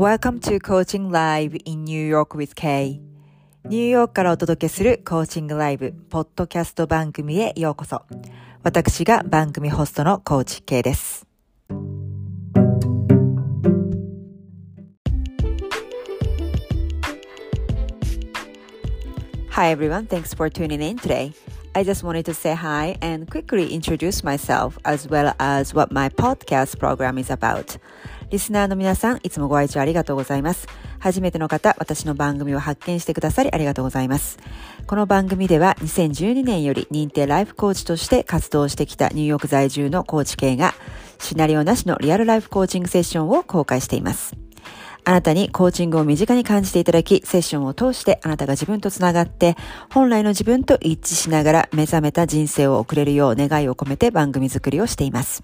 Welcome to Coaching Live in New York with Kay ニューヨークからお届けするコーチングライブポッドキャスト番組へようこそ私が番組ホストのコーチ K です Hi everyone, thanks for tuning in today. I just wanted to say hi and quickly introduce myself as well as what my podcast program is about. リスナーの皆さん、いつもご愛聴ありがとうございます。初めての方、私の番組を発見してくださりありがとうございます。この番組では2012年より認定ライフコーチとして活動してきたニューヨーク在住のコーチ系がシナリオなしのリアルライフコーチングセッションを公開しています。あなたにコーチングを身近に感じていただき、セッションを通してあなたが自分とつながって、本来の自分と一致しながら目覚めた人生を送れるよう願いを込めて番組作りをしています。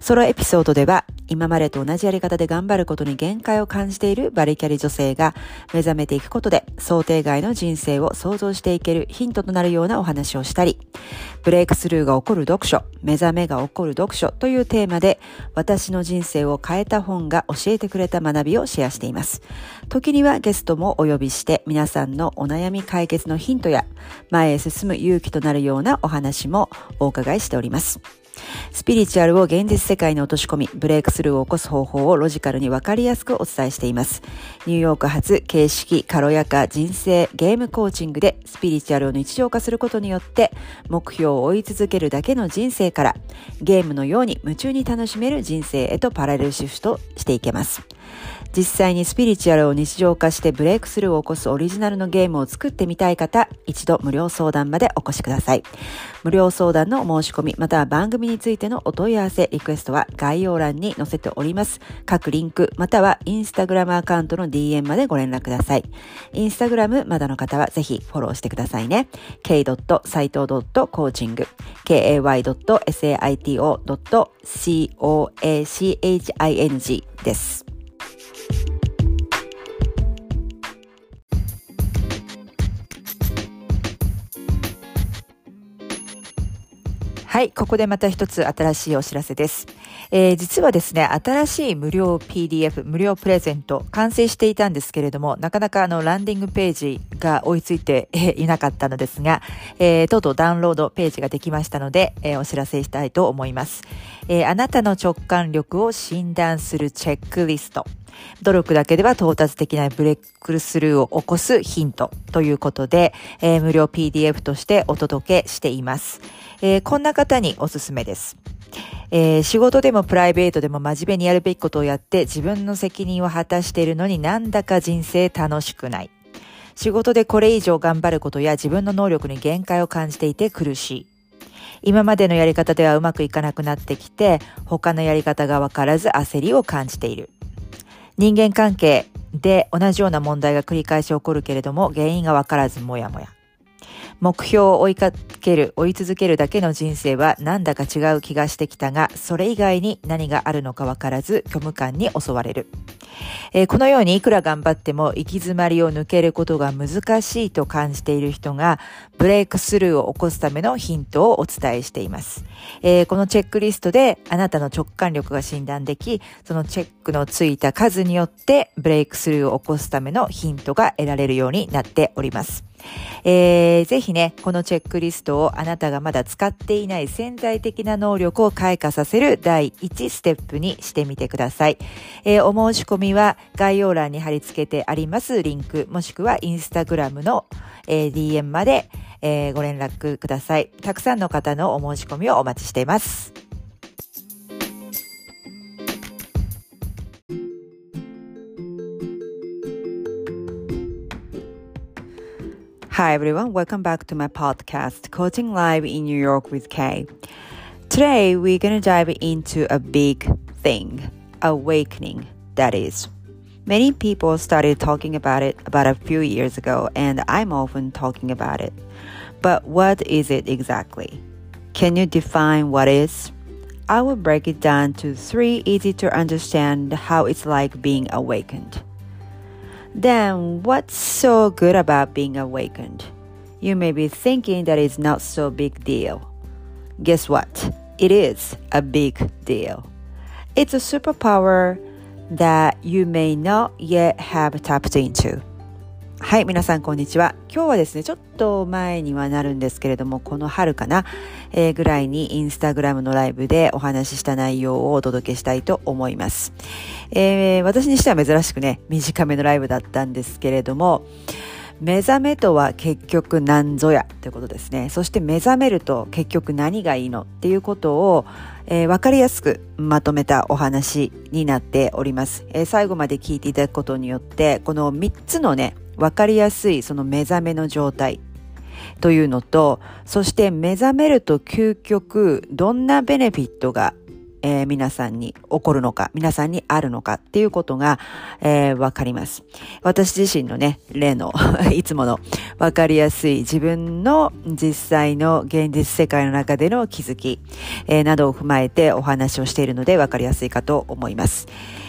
ソロエピソードでは、今までと同じやり方で頑張ることに限界を感じているバリキャリ女性が目覚めていくことで想定外の人生を想像していけるヒントとなるようなお話をしたり、ブレイクスルーが起こる読書、目覚めが起こる読書というテーマで私の人生を変えた本が教えてくれた学びをシェアしています。時にはゲストもお呼びして皆さんのお悩み解決のヒントや前へ進む勇気となるようなお話もお伺いしております。スピリチュアルを現実世界に落とし込み、ブレイクスルーを起こす方法をロジカルにわかりやすくお伝えしています。ニューヨーク発形式、軽やか、人生、ゲームコーチングでスピリチュアルを日常化することによって、目標を追い続けるだけの人生から、ゲームのように夢中に楽しめる人生へとパラレルシフトしていけます。実際にスピリチュアルを日常化してブレイクスルーを起こすオリジナルのゲームを作ってみたい方、一度無料相談までお越しください。無料相談の申し込み、または番組についてのお問い合わせ、リクエストは概要欄に載せております。各リンク、またはインスタグラムアカウントの DM までご連絡ください。インスタグラムまだの方はぜひフォローしてくださいね。k.saito.coaching kay.saito.coaching です。はい、ここでまた一つ新しいお知らせです。えー、実はですね、新しい無料 PDF、無料プレゼント、完成していたんですけれども、なかなかあの、ランディングページが追いついていなかったのですが、えー、とうとうダウンロードページができましたので、えー、お知らせしたいと思います。えー、あなたの直感力を診断するチェックリスト。努力だけでは到達できないブレイクスルーを起こすヒントということで、えー、無料 PDF としてお届けしています。えー、こんな方におすすめです。えー、仕事でもプライベートでも真面目にやるべきことをやって自分の責任を果たしているのになんだか人生楽しくない。仕事でこれ以上頑張ることや自分の能力に限界を感じていて苦しい。今までのやり方ではうまくいかなくなってきて、他のやり方がわからず焦りを感じている。人間関係で同じような問題が繰り返し起こるけれども、原因がわからずもやもや。目標を追いかける、追い続けるだけの人生はなんだか違う気がしてきたが、それ以外に何があるのかわからず虚無感に襲われる。えー、このようにいくら頑張っても行き詰まりを抜けることが難しいと感じている人がブレイクスルーを起こすためのヒントをお伝えしています。えー、このチェックリストであなたの直感力が診断でき、そのチェックのついた数によってブレイクスルーを起こすためのヒントが得られるようになっております。えー、ぜひね、このチェックリストをあなたがまだ使っていない潜在的な能力を開花させる第1ステップにしてみてください。えー、お申し込みは概要欄に貼り付けてありますリンク、もしくはインスタグラムの、えー、DM まで、えー、ご連絡ください。たくさんの方のお申し込みをお待ちしています。Hi everyone, welcome back to my podcast, Coaching Live in New York with Kay. Today we're going to dive into a big thing, awakening, that is. Many people started talking about it about a few years ago, and I'm often talking about it. But what is it exactly? Can you define what is? I will break it down to three easy to understand how it's like being awakened. Then, what's so good about being awakened? You may be thinking that it's not so big deal. Guess what? It is a big deal. It's a superpower that you may not yet have tapped into はい、皆さんこんにちは。今日はですね、ちょっと前にはなるんですけれども、この春かな、えー、ぐらいにインスタグラムのライブでお話しした内容をお届けしたいと思います。えー、私にしては珍しくね、短めのライブだったんですけれども、目覚めとは結局何ぞやということですね。そして目覚めると結局何がいいのっていうことを、えー、分かりやすくまとめたお話になっております、えー、最後まで聞いていただくことによって、この3つのね、分かりやすいその目覚めの状態というのと、そして目覚めると究極どんなベネフィットがえー、皆さんに起こるのか、皆さんにあるのかっていうことが、えー、わかります。私自身のね、例の いつものわかりやすい自分の実際の現実世界の中での気づき、えー、などを踏まえてお話をしているのでわかりやすいかと思います。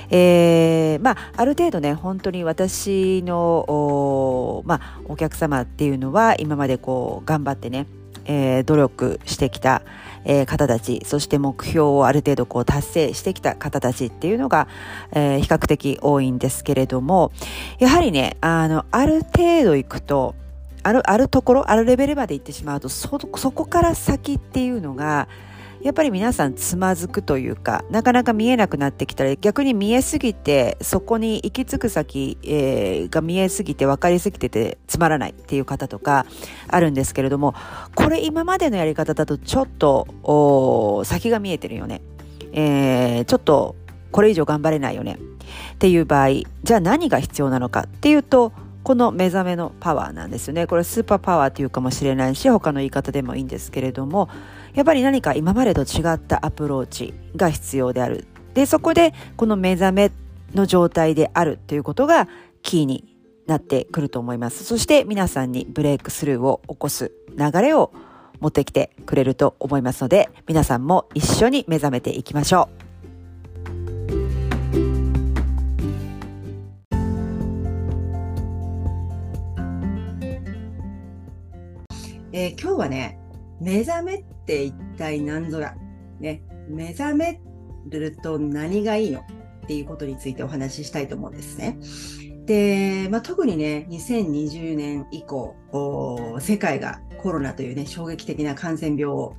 えー、まあ、ある程度ね、本当に私の、おまあ、お客様っていうのは今までこう、頑張ってね、えー、努力してきた、えー、方たち、そして目標をある程度こう達成してきた方たちっていうのが、えー、比較的多いんですけれども、やはりね、あの、ある程度行くと、ある、あるところ、あるレベルまで行ってしまうと、そこから先っていうのが、やっぱり皆さんつまずくというか、なかなか見えなくなってきたら、逆に見えすぎて、そこに行き着く先、えー、が見えすぎて分かりすぎててつまらないっていう方とかあるんですけれども、これ今までのやり方だとちょっと、先が見えてるよね。えー、ちょっとこれ以上頑張れないよね。っていう場合、じゃあ何が必要なのかっていうと、この目覚めのパワーなんですよね。これスーパーパワーというかもしれないし、他の言い方でもいいんですけれども、やっぱり何か今までと違ったアプローチが必要である。で、そこでこの目覚めの状態であるということがキーになってくると思います。そして皆さんにブレイクスルーを起こす流れを持ってきてくれると思いますので、皆さんも一緒に目覚めていきましょう。えー、今日はね、目覚めっって一体何ぞや。ね、目覚めると何がいいのっていうことについてお話ししたいと思うんですね。で、まあ、特にね、2020年以降、世界がコロナというね、衝撃的な感染病を、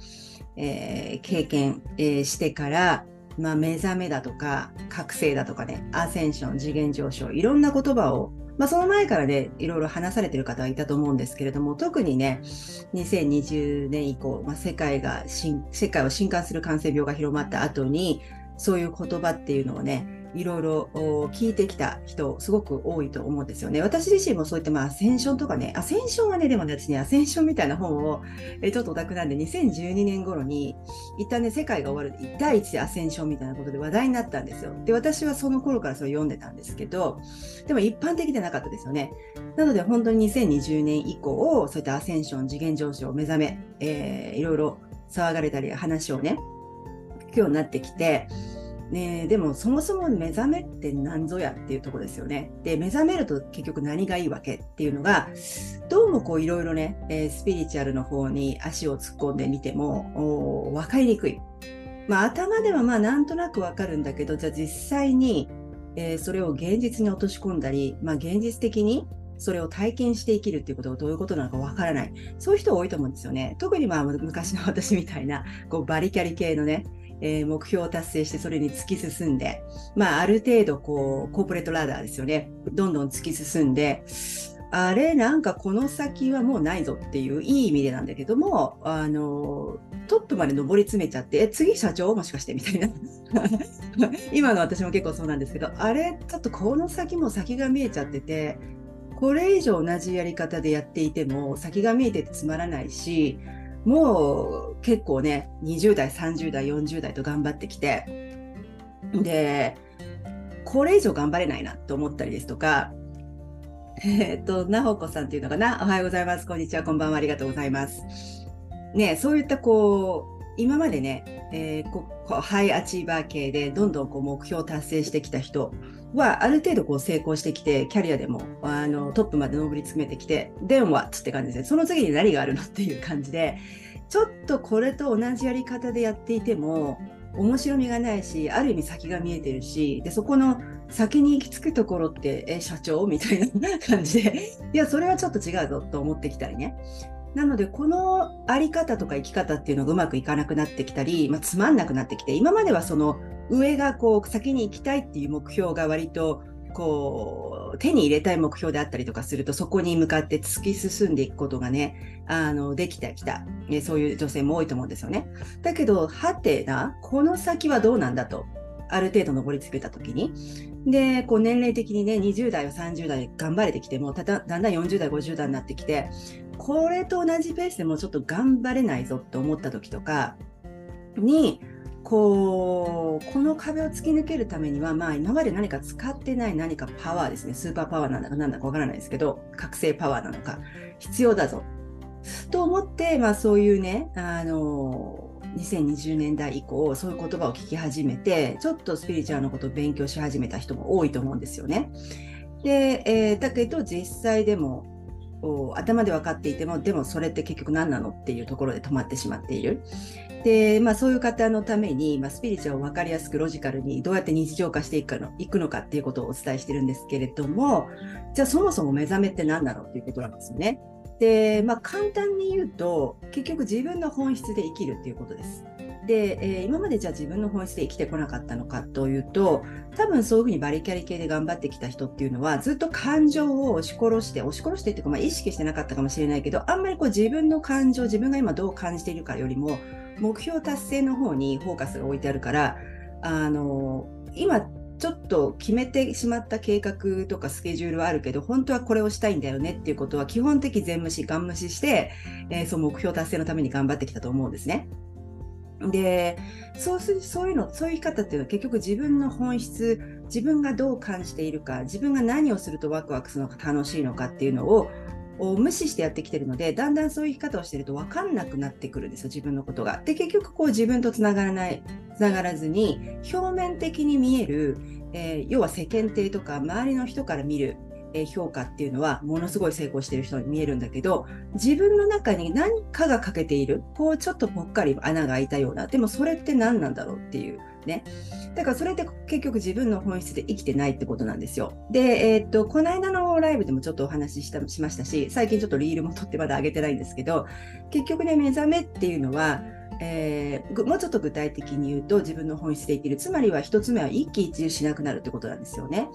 えー、経験、えー、してから、まあ、目覚めだとか、覚醒だとかね、アセンション、次元上昇、いろんな言葉をまあ、その前からね、いろいろ話されてる方はいたと思うんですけれども、特にね、2020年以降、まあ、世界が世界を震撼する感染病が広まった後に、そういう言葉っていうのをね、いろいろ聞いてきた人、すごく多いと思うんですよね。私自身もそういった、まあ、アセンションとかね、アセンションはね、でもね、私ね、アセンションみたいな本を、ちょっとオタクなんで、2012年頃に、一旦ね、世界が終わる、第一次アセンションみたいなことで話題になったんですよ。で、私はその頃からそれを読んでたんですけど、でも一般的でなかったですよね。なので、本当に2020年以降、そういったアセンション、次元上昇、目覚め、えー、いろいろ騒がれたり、話をね、聞くようになってきて、ね、でもそもそも目覚めって何ぞやっていうとこですよね。で、目覚めると結局何がいいわけっていうのが、どうもこういろいろね、えー、スピリチュアルの方に足を突っ込んでみても、分かりにくい。まあ頭ではまあなんとなくわかるんだけど、じゃあ実際に、えー、それを現実に落とし込んだり、まあ現実的にそれを体験して生きるっていうことがどういうことなのかわからない。そういう人多いと思うんですよね。特にまあ昔の私みたいな、こうバリキャリ系のね、えー、目標を達成してそれに突き進んで、まあ、ある程度こう、コーポレートラダーですよね。どんどん突き進んで、あれ、なんかこの先はもうないぞっていういい意味でなんだけども、あの、トップまで上り詰めちゃって、え、次社長もしかしてみたいな。今の私も結構そうなんですけど、あれ、ちょっとこの先も先が見えちゃってて、これ以上同じやり方でやっていても先が見えててつまらないし、もう結構ね、20代、30代、40代と頑張ってきて、で、これ以上頑張れないなと思ったりですとか、えっ、と、なほこさんっていうのかな、おはようございます、こんにちは、こんばんは、ありがとうございます。ね、そういったこう、今までね、えー、ここハイアチーバー系でどんどんこう目標を達成してきた人はある程度こう成功してきてキャリアでもあのトップまで上り詰めてきて Then what? って感じですね。その次に何があるのっていう感じでちょっとこれと同じやり方でやっていても面白みがないしある意味先が見えてるしでそこの先に行き着くところってえ社長？みたいな感じで。いやそれはちょっと違うぞと思ってきたりね。なのでこのあり方とか生き方っていうのがうまくいかなくなってきたり、まあ、つまんなくなってきて今まではその上がこう先に行きたいっていう目標が割とこう手に入れたい目標であったりとかするとそこに向かって突き進んでいくことがねあのできてきた、えそういう女性も多いと思うんですよね。だけどはてなこの先はどうなんだとある程度上り詰めた時にでこう年齢的にね20代は30代頑張れてきてもだだんだん40代50代になってきてこれと同じペースでもうちょっと頑張れないぞって思った時とかにこうこの壁を突き抜けるためには、まあ、今まで何か使ってない何かパワーですねスーパーパワーなんだかなんだかわからないですけど覚醒パワーなのか必要だぞと思って、まあ、そういうねあの2020年代以降そういう言葉を聞き始めてちょっとスピリチュアルのことを勉強し始めた人も多いと思うんですよね。で、えー、だけど実際でも頭で分かっていてもでもそれって結局何なのっていうところで止まってしまっている。で、まあ、そういう方のために、まあ、スピリチュアルを分かりやすくロジカルにどうやって日常化していくのいくのかっていうことをお伝えしてるんですけれどもじゃあそもそも目覚めって何なのっていうことなんですよね。で、まあ、簡単に言うと結局自分の本質で生きるっていうことです。で、えー、今までじゃあ自分の本質で生きてこなかったのかというと多分そういうふうにバリキャリ系で頑張ってきた人っていうのはずっと感情を押し殺して押し殺してっていうか、まあ、意識してなかったかもしれないけどあんまりこう自分の感情自分が今どう感じているかよりも目標達成の方にフォーカスが置いてあるからあの今ちょっと決めてしまった計画とかスケジュールはあるけど本当はこれをしたいんだよねっていうことは基本的全無視ガン無視して、えー、その目標達成のために頑張ってきたと思うんですね。でそうするそういうのそういう生き方っていうのは結局自分の本質自分がどう感じているか自分が何をするとワクワクするのか楽しいのかっていうのを無視してやってきてるのでだんだんそういう生き方をしてると分かんなくなってくるんですよ自分のことが。で結局こう自分とつながらないつながらずに表面的に見える、えー、要は世間体とか周りの人から見る評価っていうのはものすごい成功してる人に見えるんだけど自分の中に何かが欠けているこうちょっとぽっかり穴が開いたようなでもそれって何なんだろうっていうね。だからそれって結局自分の本質で生きてないってことなんですよ。で、えー、っとこの間のライブでもちょっとお話ししたしましたし最近ちょっとリールも撮ってまだ上げてないんですけど結局ね目覚めっていうのはえー、もうちょっと具体的に言うと自分の本質で生きるつまりは1つ目は一喜一憂しなくなるってことなんですよね。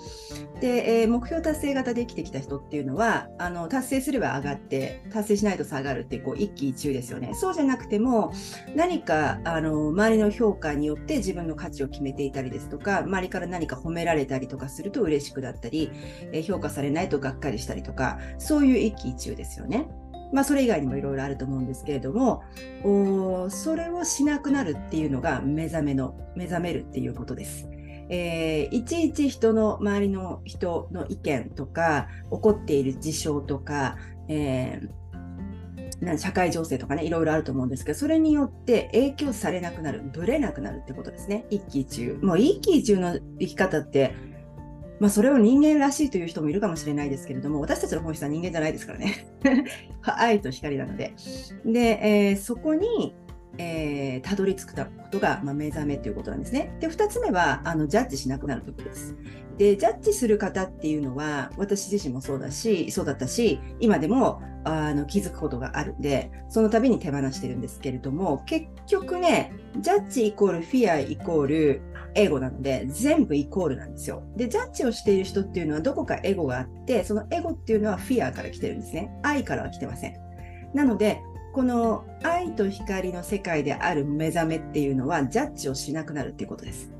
で、えー、目標達成型で生きてきた人っていうのはあの達成すれば上がって達成しないと下がるってこう一喜一憂ですよね。そうじゃなくても何かあの周りの評価によって自分の価値を決めていたりですとか周りから何か褒められたりとかすると嬉しくなったり、えー、評価されないとがっかりしたりとかそういう一喜一憂ですよね。まあ、それ以外にもいろいろあると思うんですけれどもおそれをしなくなるっていうのが目覚めの目覚めるっていうことです。えー、いちいち人の周りの人の意見とか起こっている事象とか、えー、社会情勢とかねいろいろあると思うんですけどそれによって影響されなくなるぶれなくなるってことですね一喜一憂もう一喜一憂の生き方ってまあ、それを人間らしいという人もいるかもしれないですけれども、私たちの本質は人間じゃないですからね。愛と光なので。で、えー、そこに、えー、たどり着くことが、まあ、目覚めということなんですね。で、2つ目は、あの、ジャッジしなくなるということです。で、ジャッジする方っていうのは、私自身もそうだし、そうだったし、今でも、あの、気づくことがあるんで、その度に手放してるんですけれども、結局ね、ジャッジイコールフィアイコール、エゴなので全部イコールなんですよ。で、ジャッジをしている人っていうのはどこかエゴがあって、そのエゴっていうのはフィアから来てるんですね。愛からは来てません。なので、この愛と光の世界である目覚めっていうのはジャッジをしなくなるっていうことです。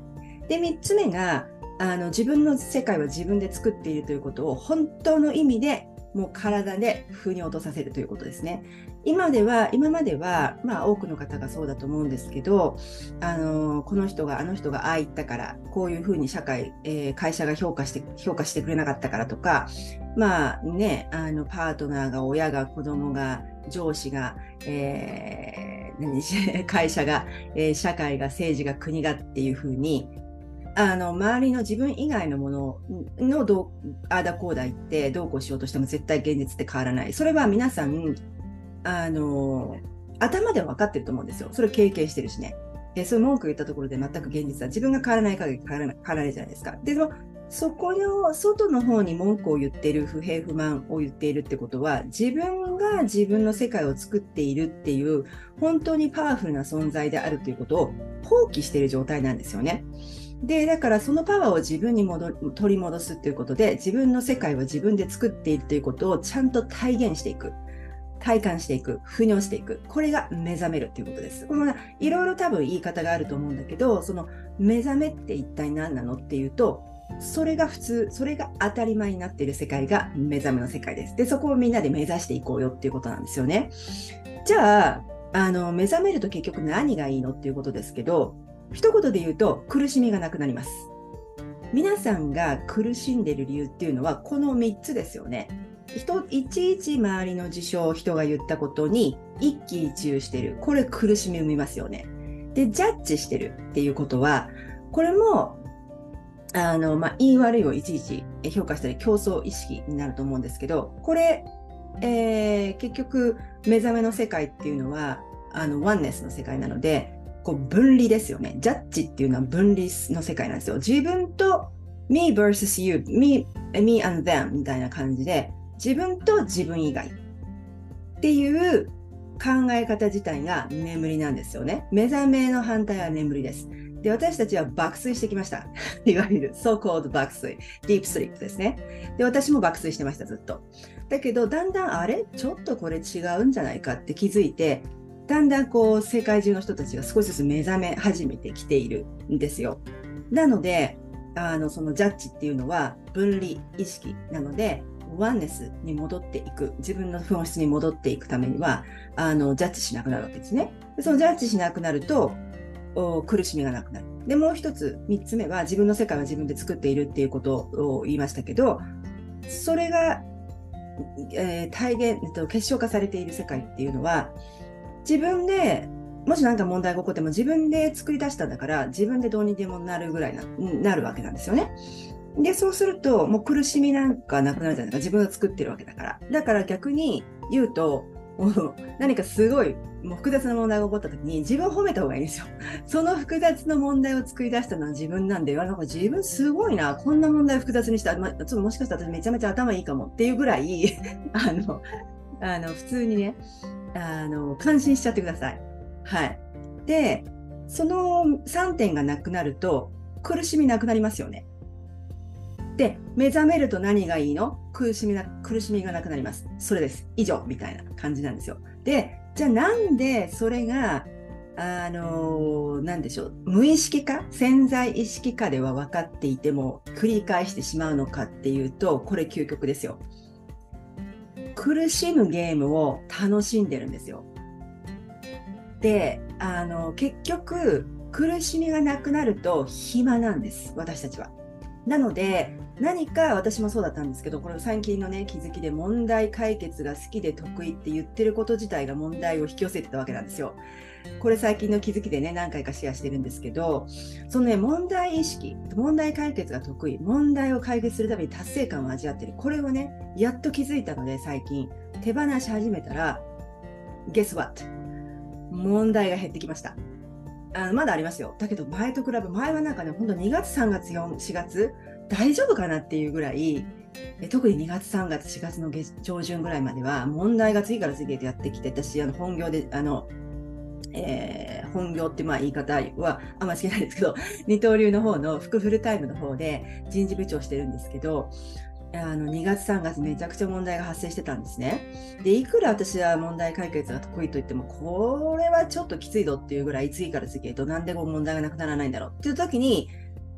で、3つ目が、あの自分の世界は自分で作っているということを本当の意味でもう体で腑に落とさせるということですね。今では、今までは、まあ多くの方がそうだと思うんですけど、あの、この人が、あの人がああ言ったから、こういうふうに社会、えー、会社が評価して、評価してくれなかったからとか、まあね、あの、パートナーが、親が、子供が、上司が、えー、会社が、えー、社会が、政治が、国がっていうふうに、あの周りの自分以外のもののどうああだこうだ言ってどうこうしようとしても絶対現実って変わらない。それは皆さんあの頭では分かってると思うんですよ。それ経験してるしね。でそういう文句言ったところで全く現実は自分が変わらない限り変わらない変わらないじゃないですか。でもそこの外の方に文句を言っている不平不満を言っているってことは自分が自分の世界を作っているっていう本当にパワフルな存在であるということを放棄している状態なんですよね。で、だからそのパワーを自分に戻取り戻すということで自分の世界は自分で作っているということをちゃんと体現していく。体感していく、腑に落ちていく。これが目覚めるということです。このいろいろ多分言い方があると思うんだけど、その目覚めって一体何なのっていうと、それが普通、それが当たり前になっている世界が目覚めの世界です。で、そこをみんなで目指していこうよっていうことなんですよね。じゃあ、あの、目覚めると結局何がいいのっていうことですけど、一言で言うと苦しみがなくなります。皆さんが苦しんでいる理由っていうのはこの3つですよね。人いちいち周りの事象、人が言ったことに一喜一憂してる。これ苦しみを生みますよね。で、ジャッジしてるっていうことは、これもあの、まあ、言い悪いをいちいち評価したり競争意識になると思うんですけど、これ、えー、結局、目覚めの世界っていうのは、あの、ワンネスの世界なので、こう分離ですよね。ジャッジっていうのは分離の世界なんですよ。自分と me versus you, me, me and them みたいな感じで、自分と自分以外っていう考え方自体が眠りなんですよね。目覚めの反対は眠りです。で、私たちは爆睡してきました。いわゆる so-called 爆睡。ディープスリープですね。で、私も爆睡してました、ずっと。だけど、だんだんあれ？ちょっとこれ違うんじゃないかって気づいて、だんだんこう、世界中の人たちが少しずつ目覚め始めてきているんですよ。なので、あの、そのジャッジっていうのは分離意識なので、ワンネスに戻っていく、自分の本質に戻っていくためには、あの、ジャッジしなくなるわけですね。そのジャッジしなくなると、苦しみがなくなる。で、もう一つ、三つ目は自分の世界は自分で作っているっていうことを言いましたけど、それが、えー、体現、結晶化されている世界っていうのは、自分で、もし何か問題が起こっても自分で作り出したんだから、自分でどうにでもなるぐらいな、なるわけなんですよね。で、そうすると、もう苦しみなんかなくなるじゃないですか。自分が作ってるわけだから。だから逆に言うと、何かすごいもう複雑な問題が起こった時に自分を褒めた方がいいんですよ。その複雑な問題を作り出したのは自分なんで、なんか自分すごいな、こんな問題を複雑にした、まちょっともしかしたら私めちゃめちゃ頭いいかもっていうぐらい あの、あの普通にねあの、感心しちゃってください。はい。で、その3点がなくなると苦しみなくなりますよね。で、目覚めると何がいいの？苦しみな、苦しみがなくなります。それです。以上、みたいな感じなんですよ。で、じゃあなんでそれが、あのー、なんでしょう、無意識化？潜在意識化では分かっていても繰り返してしまうのかっていうと、これ究極ですよ。苦しむゲームを楽しんでるんですよ。で、あの、結局、苦しみがなくなると暇なんです、私たちは。なので、何か私もそうだったんですけど、これ最近のね、気づきで問題解決が好きで得意って言ってること自体が問題を引き寄せてたわけなんですよ。これ最近の気づきでね、何回かシェアしてるんですけど、そのね、問題意識、問題解決が得意、問題を解決するために達成感を味わってる。これをね、やっと気づいたので、最近、手放し始めたら、Guess what? 問題が減ってきました。あのまだありますよ。だけど前と比べ、前はなんかね、ほんと2月、3月、4, 4月、大丈夫かなっていうぐらい、特に2月、3月、4月の上旬ぐらいまでは、問題が次から次へとやってきて、私、あの本業で、あの、えー、本業ってまあ言い方はあんまり好きないですけど、二刀流の方の副フルタイムの方で人事部長してるんですけど、あの2月3月めちゃくちゃ問題が発生してたんですね。で、いくら私は問題解決が得意と言っても、これはちょっときついぞっていうぐらい次から次へとなんでこう問題がなくならないんだろうっていう時に、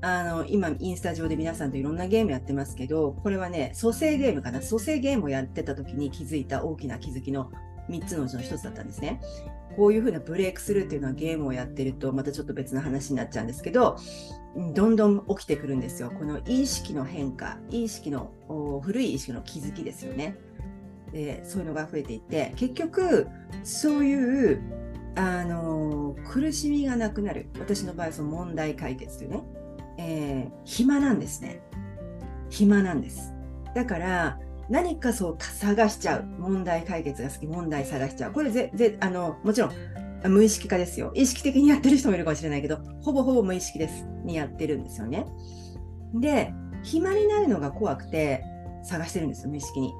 あの、今、インスタ上で皆さんといろんなゲームやってますけど、これはね、蘇生ゲームかな？蘇生ゲームをやってた時に気づいた大きな気づきの3つのうちの1つだったんですね。こういうふうなブレイクスルーっていうのはゲームをやってると、またちょっと別の話になっちゃうんですけど、どんどん起きてくるんですよ。この意識の変化、意識の、古い意識の気づきですよね。でそういうのが増えていって、結局、そういう、あの苦しみがなくなる。私の場合、その問題解決というね。えー、暇なんですね。暇なんです。だから、何かそう探しちゃう。問題解決が好き、問題探しちゃう。これぜ、ぜ、あの、もちろん、無意識化ですよ。意識的にやってる人もいるかもしれないけど、ほぼほぼ無意識です。にやってるんですよね。で、暇になるのが怖くて探してるんですよ、無意識に。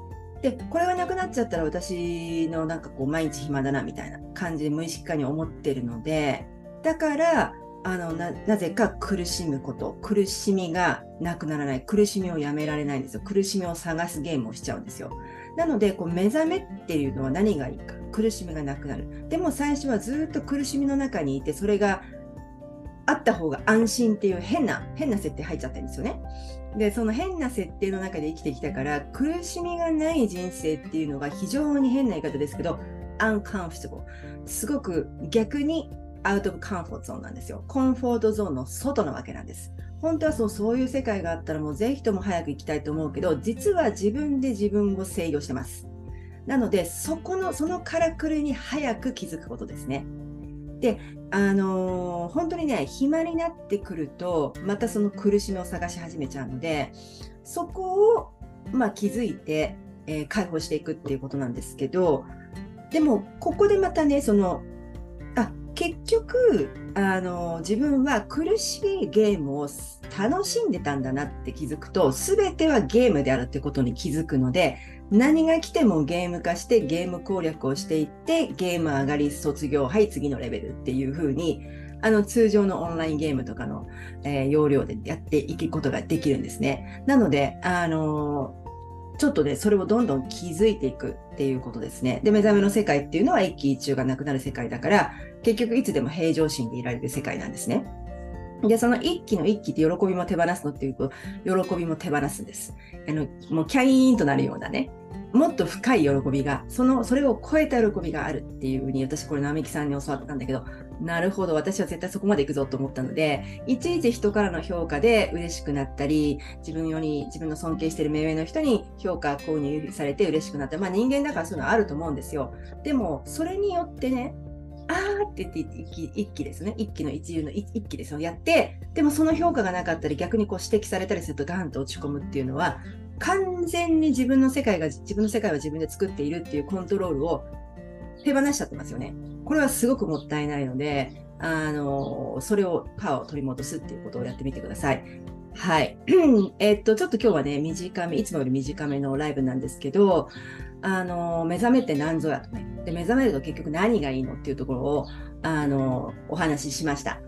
で、これがなくなっちゃったら私のなんかこう毎日暇だなみたいな感じで無意識化に思ってるので、だから、あのなぜか苦しむこと。苦しみがなくならない。苦しみをやめられないんですよ。苦しみを探すゲームをしちゃうんですよ。なのでこう目覚めっていうのは何がいいか。苦しみがなくなる。でも最初はずっと苦しみの中にいてそれがあった方が安心っていう変な変な設定入っちゃってんですよね。でその変な設定の中で生きてきたから苦しみがない人生っていうのが非常に変な言い方ですけど uncomfortable すごく逆にアウト・オブ・カンフォートゾーンなんですよ。コンフォートゾーンの外なわけなんです。本当はそうそういう世界があったらもうぜひとも早く行きたいと思うけど、実は自分で自分を制御してます。なので、そこの、そのからくりに早く気づくことですね。で、あのー、本当にね、暇になってくると、またその苦しみを探し始めちゃうので、そこを、まあ、気づいて、えー、解放していくっていうことなんですけど、でも、ここでまたね、その、結局あの自分は苦しいゲームを楽しんでたんだなって気づくと全てはゲームであるってことに気づくので何が来てもゲーム化してゲーム攻略をしていってゲーム上がり卒業はい次のレベルっていう風にあの通常のオンラインゲームとかの、えー、要領でやっていくことができるんですね。なので、あのちょっとね、それをどんどん気づいていくっていうことですね。で、目覚めの世界っていうのは一喜一憂がなくなる世界だから、結局いつでも平常心でいられる世界なんですね。で、その一気の一気って喜びも手放すのっていうと、喜びも手放すんです。あの、もうキャイーンとなるようなね、もっと深い喜びが、その、それを超えた喜びがあるっていうふうに、私これ並木さんに教わったんだけど、なるほど、私は絶対そこまで行くぞと思ったので、いちいち人からの評価で嬉しくなったり、自分より自分の尊敬している目上の人に評価、購入されて嬉しくなった。まあ人間だからそういうのあると思うんですよ。でも、それによってね、あーって言って一気一気ですね。一気の一流の一気ですよ。やって、でもその評価がなかったり、逆にこう指摘されたりするとガンと落ち込むっていうのは、完全に自分の世界が、自分の世界は自分で作っているっていうコントロールを手放しちゃってますよね。これはすごくもったいないので、あの、それをパワーを取り戻すっていうことをやってみてください。はい。えっと、ちょっと今日はね、短め、いつもより短めのライブなんですけど、あの、目覚めって何ぞやとね。で、目覚めると結局何がいいのっていうところを、あの、お話ししました。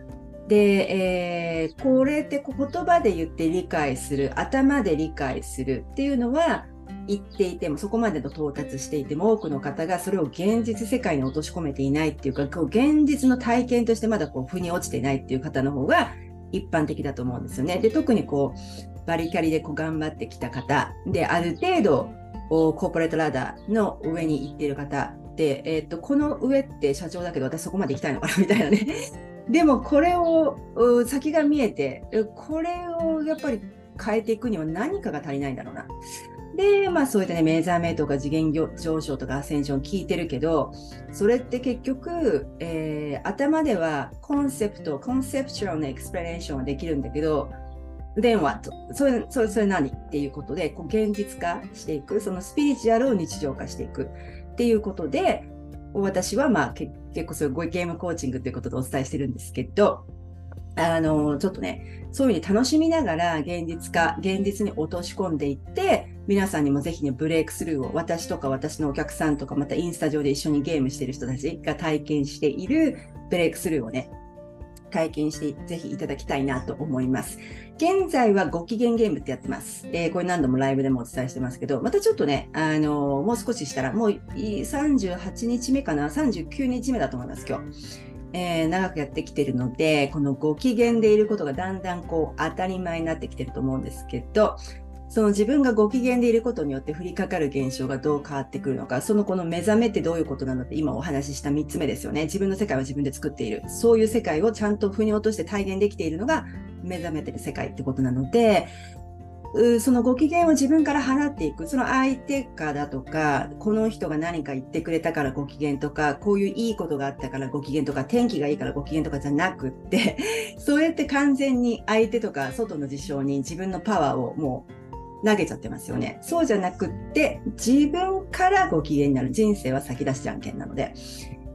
で、えー、これって言葉で言って理解する、頭で理解するっていうのは言っていても、そこまでの到達していても、多くの方がそれを現実世界に落とし込めていないっていうか、こう現実の体験としてまだこう、腑に落ちていないっていう方の方が一般的だと思うんですよね。で、特にこう、バリキャリでこう頑張ってきた方で、ある程度、コーポレートラダーの上に行っている方で、えっ、と、この上って社長だけど私そこまで行きたいのかなみたいなね。でもこれを先が見えて、これをやっぱり変えていくには何かが足りないんだろうな。で、まあそういったね、目覚めとか次元上昇とかアセンション聞いてるけど、それって結局、えー、頭ではコンセプト、コンセプチュアルなエクスプレネーションはできるんだけど、電話と、それ、それ、それ何っていうことで、こう現実化していく、そのスピリチュアルを日常化していくっていうことで、私はまあ結結構そういうゲームコーチングということでお伝えしてるんですけど、あの、ちょっとね、そういうふうに楽しみながら現実化、現実に落とし込んでいって、皆さんにもぜひね、ブレイクスルーを私とか私のお客さんとか、またインスタ上で一緒にゲームしてる人たちが体験しているブレイクスルーをね、体験してぜひいただきたいなと思います。現在はご機嫌ゲームってやってます。えー、これ何度もライブでもお伝えしてますけど、またちょっとね、あのー、もう少ししたら、もう38日目かな、39日目だと思います、今日。えー、長くやってきてるので、このご機嫌でいることがだんだんこう当たり前になってきてると思うんですけど、その自分がご機嫌でいることによって降りかかる現象がどう変わってくるのか、そのこの目覚めってどういうことなのって今お話しした3つ目ですよね。自分の世界は自分で作っている。そういう世界をちゃんと腑に落として体現できているのが目覚めてる世界ってことなので、そのご機嫌を自分から放っていく。その相手かだとか、この人が何か言ってくれたからご機嫌とか、こういういいことがあったからご機嫌とか、天気がいいからご機嫌とかじゃなくって、そうやって完全に相手とか外の事象に自分のパワーをもう投げちゃってますよね。そうじゃなくって、自分からご機嫌になる。人生は先出しじゃんけんなので。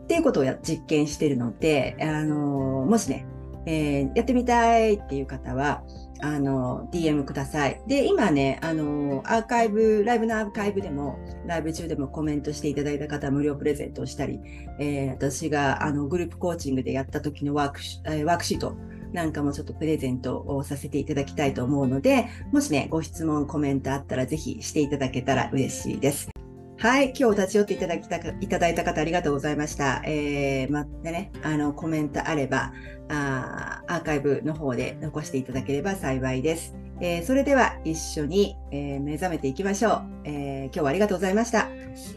っていうことを実験してるので、あのー、もしね、えー、やってみたいっていう方は、あの、DM ください。で、今ね、あの、アーカイブ、ライブのアーカイブでも、ライブ中でもコメントしていただいた方無料プレゼントをしたり、えー、私が、あの、グループコーチングでやった時のワーク、えー、ワークシートなんかもちょっとプレゼントをさせていただきたいと思うので、もしね、ご質問、コメントあったらぜひしていただけたら嬉しいです。はい、今日立ち寄っていただきたいただいた方ありがとうございました。えー、またね、あの、コメントあれば、あアーカイブの方で残していただければ幸いです。えー、それでは一緒に、えー、目覚めていきましょう、えー、今日はありがとうございました、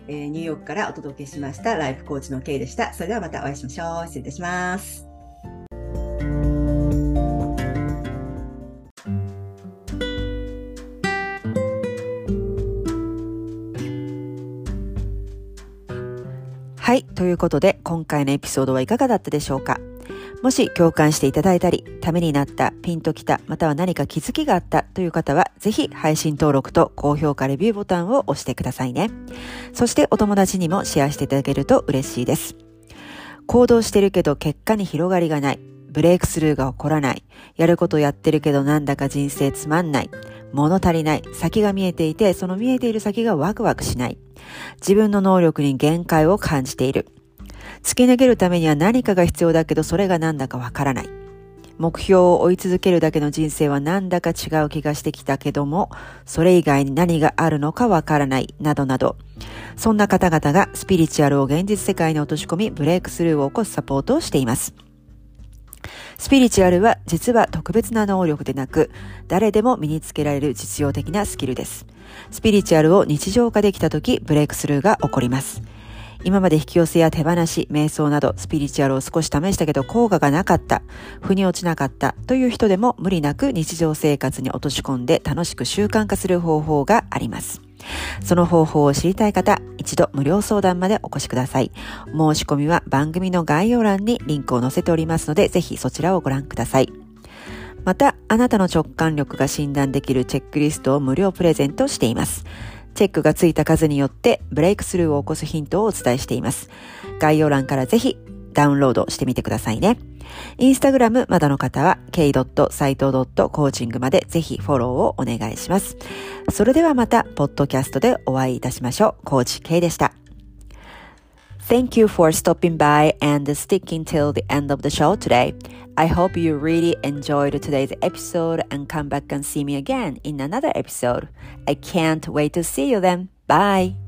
えニューヨークからお届けしましたライフコーチの K でした。それではまたお会いしましょう。失礼いたします。ということで、今回のエピソードはいかがだったでしょうか？もし共感していただいたり、ためになった、ピンときた、または何か気づきがあったという方は、ぜひ配信登録と高評価レビューボタンを押してくださいね。そしてお友達にもシェアしていただけると嬉しいです。行動してるけど結果に広がりがない。ブレイクスルーが起こらない。やることやってるけどなんだか人生つまんない。物足りない。先が見えていて、その見えている先がワクワクしない。自分の能力に限界を感じている。突き抜けるためには何かが必要だけど、それが何だかわからない。目標を追い続けるだけの人生はなんだか違う気がしてきたけども、それ以外に何があるのかわからない、などなど、そんな方々がスピリチュアルを現実世界に落とし込み、ブレイクスルーを起こすサポートをしています。スピリチュアルは実は特別な能力でなく、誰でも身につけられる実用的なスキルです。スピリチュアルを日常化できた時、ブレイクスルーが起こります。今まで引き寄せや手放し、瞑想などスピリチュアルを少し試したけど効果がなかった、腑に落ちなかったという人でも無理なく日常生活に落とし込んで楽しく習慣化する方法があります。その方法を知りたい方、一度無料相談までお越しください。申し込みは番組の概要欄にリンクを載せておりますので、ぜひそちらをご覧ください。また、あなたの直感力が診断できるチェックリストを無料プレゼントしています。チェックがついた数によってブレイクスルーを起こすヒントをお伝えしています。概要欄からぜひダウンロードしてみてくださいね。インスタグラムまだの方は k.saito.coaching までぜひフォローをお願いします。それではまた、ポッドキャストでお会いいたしましょう。コーチ K でした。Thank you for stopping by and sticking till the end of the show today. I hope you really enjoyed today's episode and come back and see me again in another episode. I can't wait to see you then. Bye.